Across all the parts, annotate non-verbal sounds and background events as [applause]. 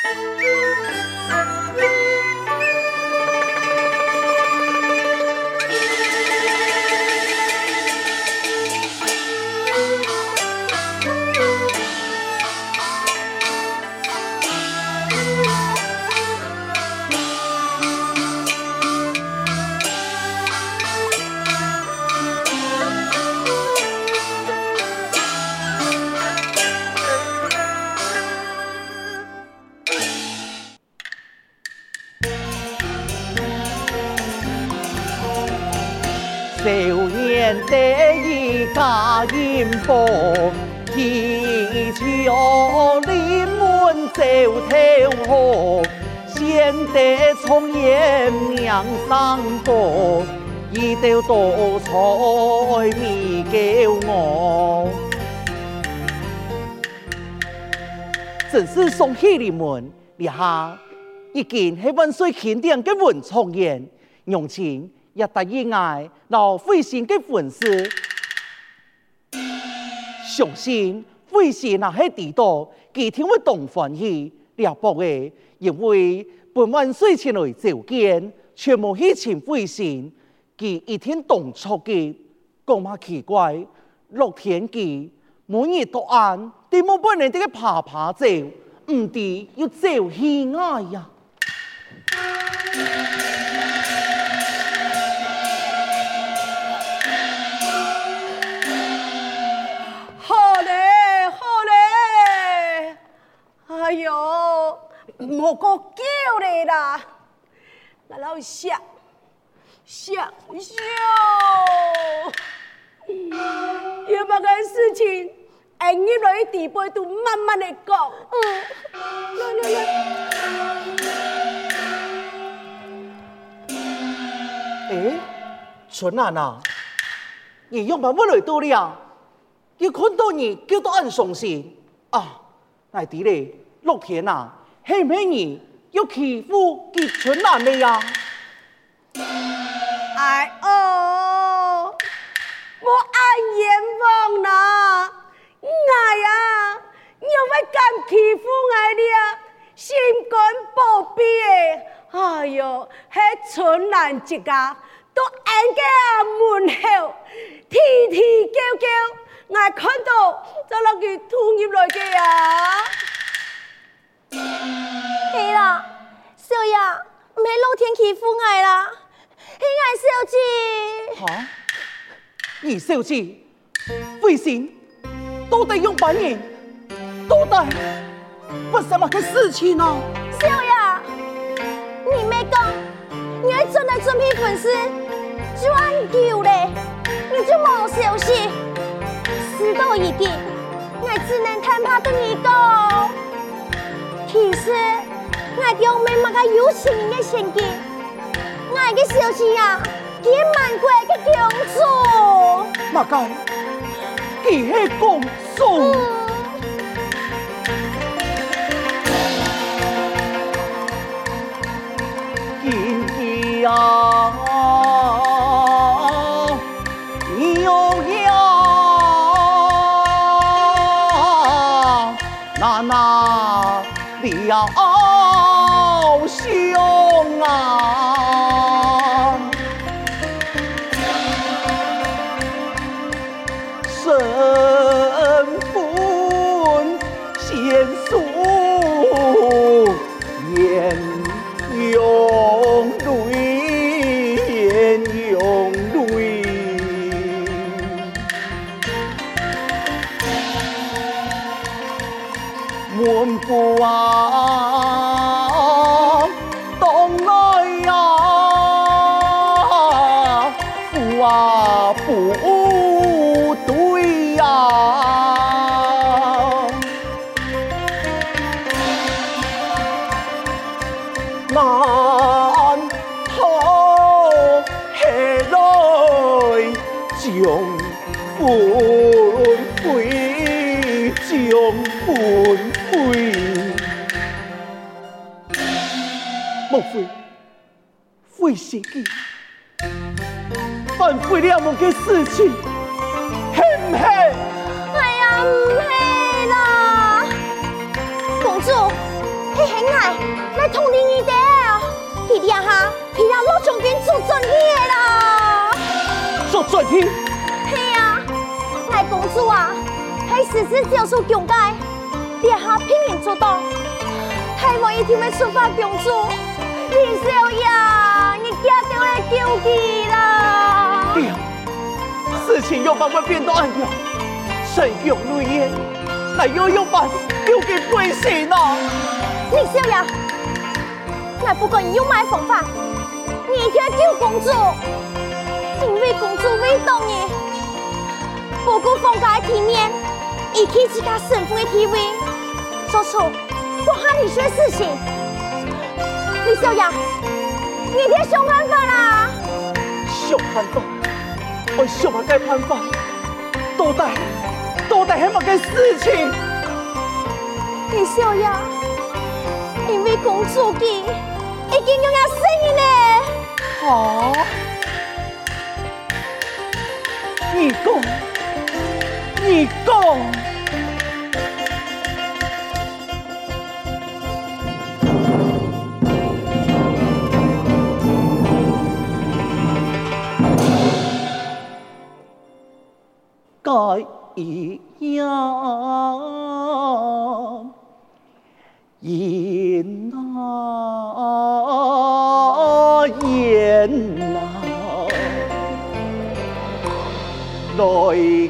大 [laughs] 天河，先得从颜娘三个，一道多彩你救我。真是送喜临门，你好一件喜温水钦定给文从言，用情也得意爱老费心给粉丝。相心费心那些地道，几天会动欢喜。了不诶，因为本万岁前来召见，全无去请飞仙，佢一天动错嘅，讲嘛奇怪，乐天记每日都按，点么不能啲个爬爬走，唔知要走去哪呀？好嘞，好嘞哎呦，莫个叫你啦，来老想想想，有乜个事情，哎，你来地背都慢慢的讲。嗯，来来来。哎，春兰啊，你用把我来多了，要看到你叫到俺伤心啊，来啲嘞。乐天啊，系唔系你要欺负吉春兰的呀？哎哦，我爱阎王啦，哎呀，又会敢欺负我了？心肝宝贝诶，哎呦，系春兰一家都安家门后，啼啼叫叫，我看到就落去突入来嘅呀。系啦，少爷，唔系老天欺负我啦，系我小姐。哈？你小姐，飞仙，到底用半年，到底发生乜嘅事情啊？少爷，你没讲，你还真系准备粉丝，转久咧，你就冇消息，事到已定，我只能坦白跟你讲。其实我表妹嘛个有钱人的心机，我个小姐呀，见满国的公主，嘛个，佢系公主。今天啊，你有呀，娜娜。要兄啊，难逃下来，将魂飞，将魂飞。莫非，会是伊办不了某件事情？做准备啦，做准备？嘿呀，来公主啊，还实施教书讲解，弟下拼命做到，还望一天要出发公主，李小雅，你家就来救急啦！爹，事情又慢慢变到暗了，神勇如烟，那又有把丢给贵姓呢？李小雅。那不管你有买方法，你一定要救公主，因为公主未动你，不顾封家的体面，一起去他神父的体位，做出不合理的事情。李小雅，你别想办法啦！想办法，我想下该办法，到底到底系乜个事情？李小雅，因为公主的。已经有了声音了。好，你讲，你讲，该一样。言啊来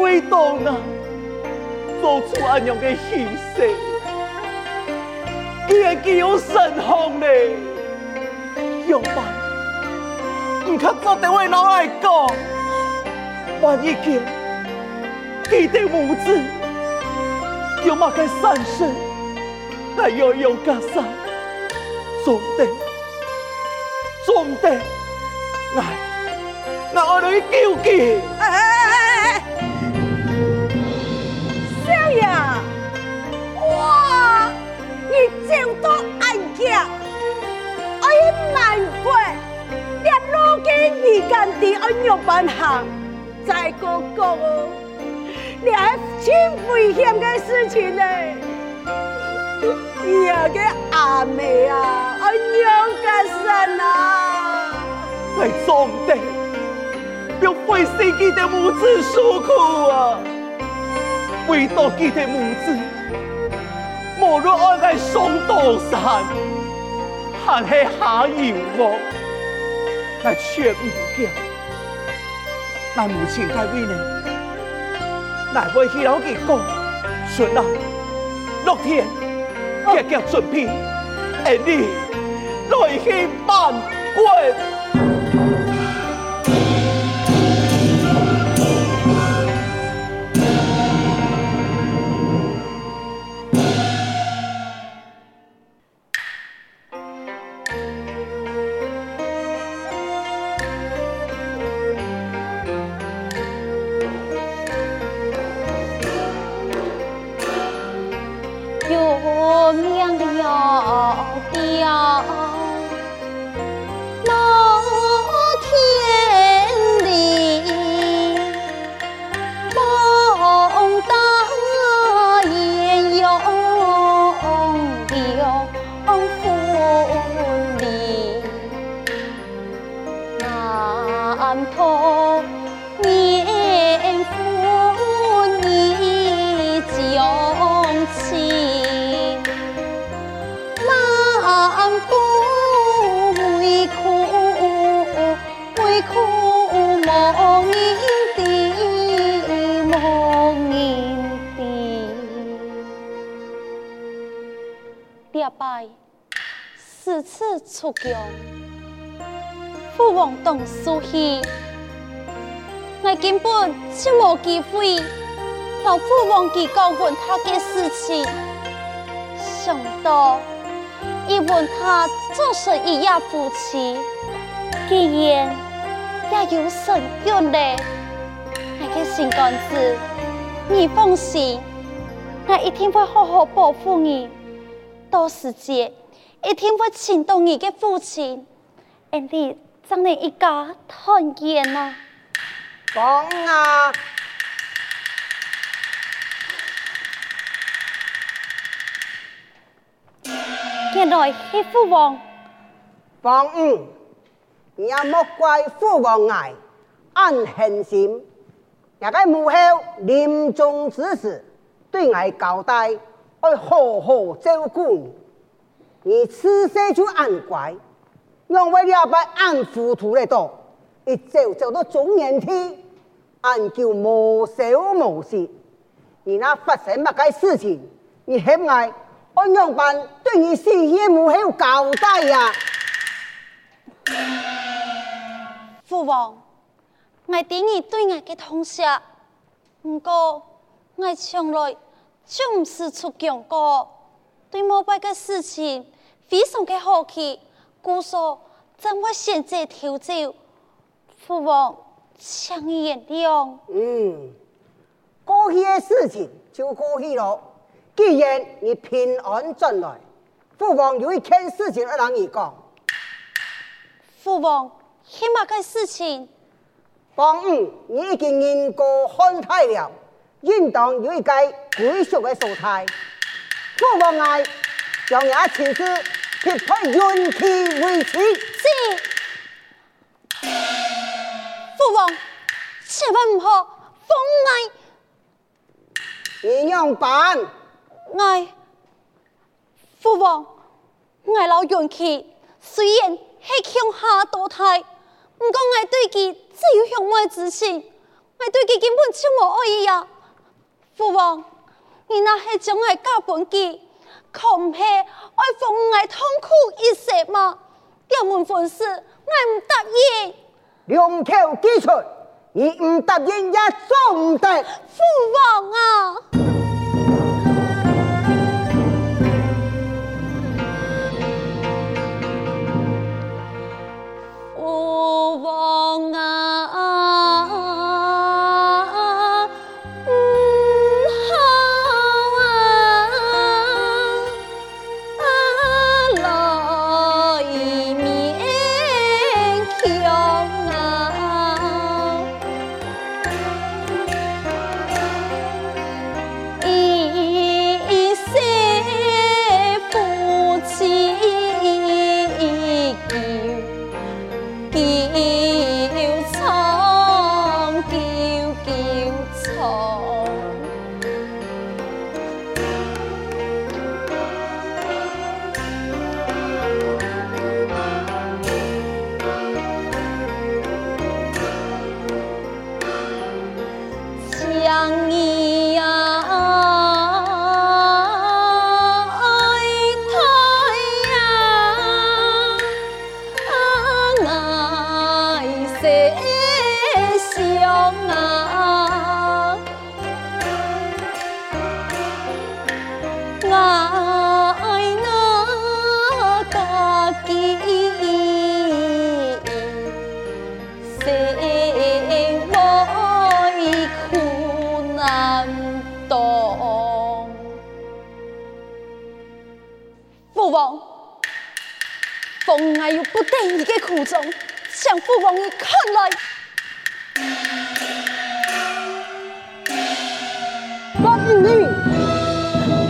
伟大啊，做出这样嘅牺牲，竟然具有神风呢？用办，唔较早点为老爱讲，万一见，记得母子，有嘛该善事，还要用家啥，总得。总得，我我爱你救你真多爱家，哎呀难怪，连路嘅你干地安样办行，再个讲哦，你系真危险的事情呢。你啊个阿妹啊，安样个神啊！来总得，要为自己的母子受苦啊！为到自己的母子，无论爱来上刀山，还是下油锅，来劝母家，咱母亲该为呢？来为去老几讲，顺啊，乐天，结结准备，而你来去办官。拜，四次出宫，父王当书记，我根本就无机会到父王去告问他的事情。想到一问他就是一夜夫妻，既然也有神约嘞，我的心肝子，你放心。我一定会好好保护你，到时节一定会请到你的父亲，让你将你一家团圆呐。王啊，原来是父王。王五，你也莫怪父王爱，俺狠心，也该母后临终之时。对俺交代，要好好照顾你。你此生就安乖，让为了不俺糊涂的多，一走走到中年体，俺就无羞无耻。你那发生乜个事情，你还爱按样办对你事业母后交代呀？父王，我对你对我的同学，不过。我从来就不是出讲过，对膜拜的事情非常的好奇，故说怎么现在调走？父王，请你原谅。嗯，过去的事情就过去了。既然你平安转来，父王有一件事情要让你讲。父王，什么个事情？王五，你已经年过汉太了。应当有一个归属的所在，父王爱将你亲自匹配运气为妻。是，父王千万唔好封爱。你样办？爱父王，爱老运气虽然系强下多态，不过爱对佢只有向外之情，爱对佢根本就无爱意呀。父王，你那系种爱教本记，可唔系爱奉爱痛苦一世吗？点门婚事，我唔答应。两口既出，你唔答应也做唔得。父王啊！向父王你看来，我命令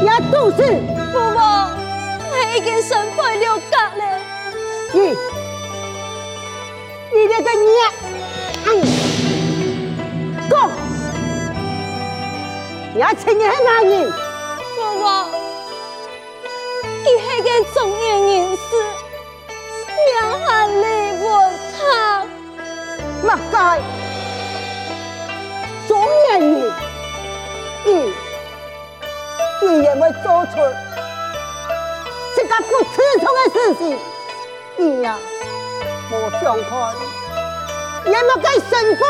也都是父王，我已经身败了格了。你，你这个娘，嗯，讲，你要请你系哪人？父王，你系个中年人士，娘喊你我。乜该中年人，你你也会做出这个不耻辱的事情，你呀，莫想看，也莫该身份，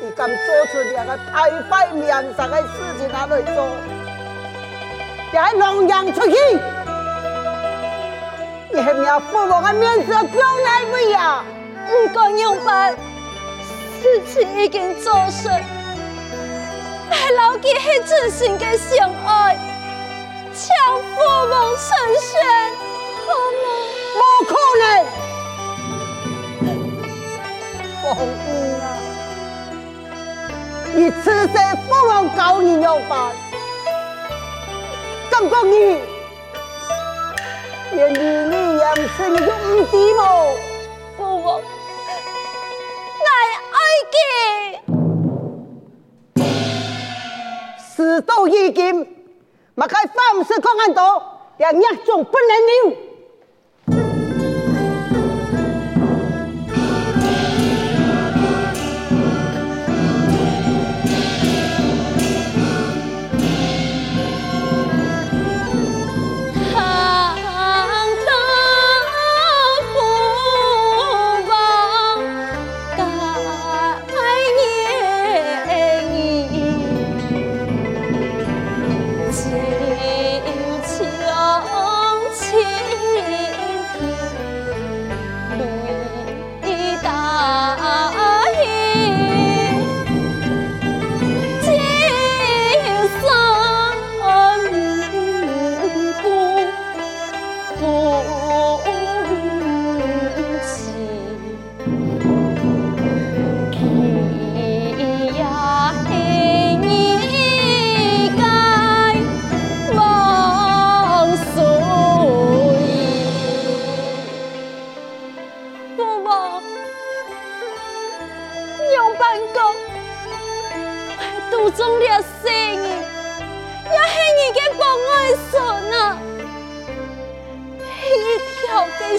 你敢做出两个太坏面上的事情拿来做，也龙阳出去，你还没有父王的面子丢来不呀？不管用办，事情已经做成，还牢记迄真心的相爱，将父王成全，好吗？不可能，王英啊，你此生父王教你要办，感觉你连你你养生都不知么？父王。事到如今，莫该放肆狂言多，让一种不能留。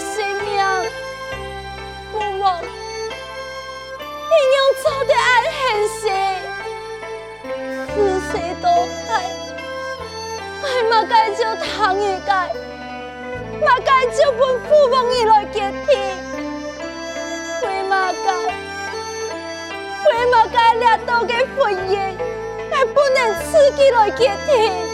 生性命。我望你娘做得安现心，自私多害，还嘛该叫唐一介，嘛该叫本父王伊来接替，为嘛该，为嘛该掠夺个婚姻，还不能自己来接替？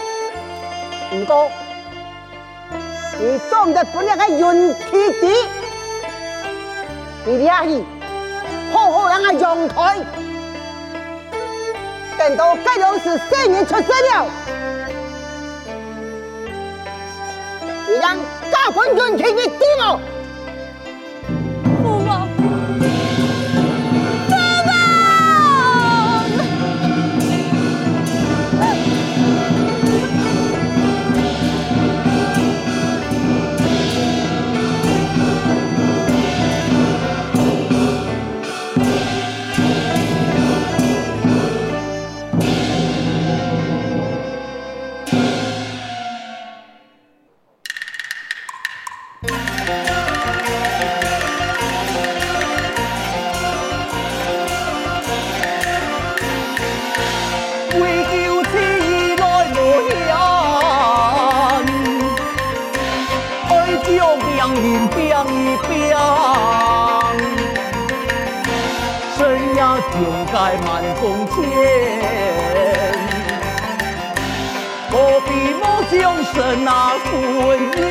不过，你总得不能个运气低，你俩去好好让个阳台，等到该老师三年出生了，你让大分运气你低哦。将神啊，分。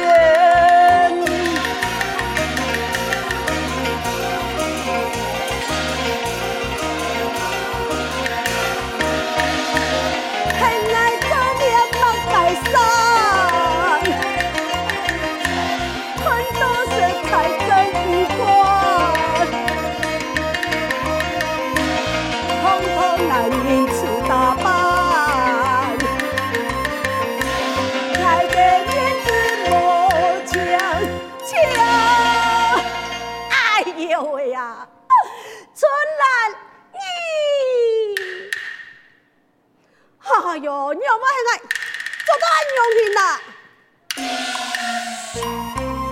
用心啦？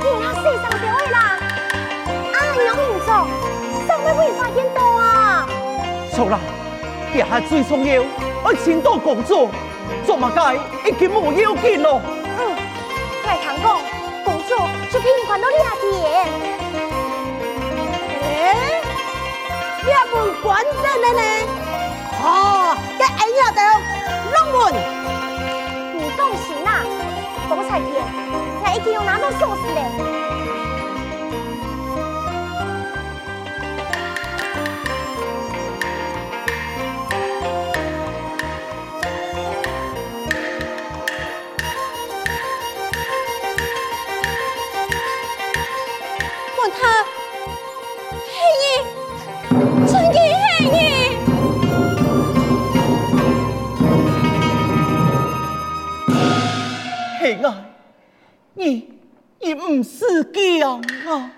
你他世上点位啦？安用心做，上面会发现到啊？错啦，这下最重要，我请到工作，做乜解已经无要紧咯。嗯，来谈讲，工作就可以换到两点。诶，两门关灯的呢？哦，这哎呀的龙门，风采天，我已经有拿到锁匙嘞。是这样啊！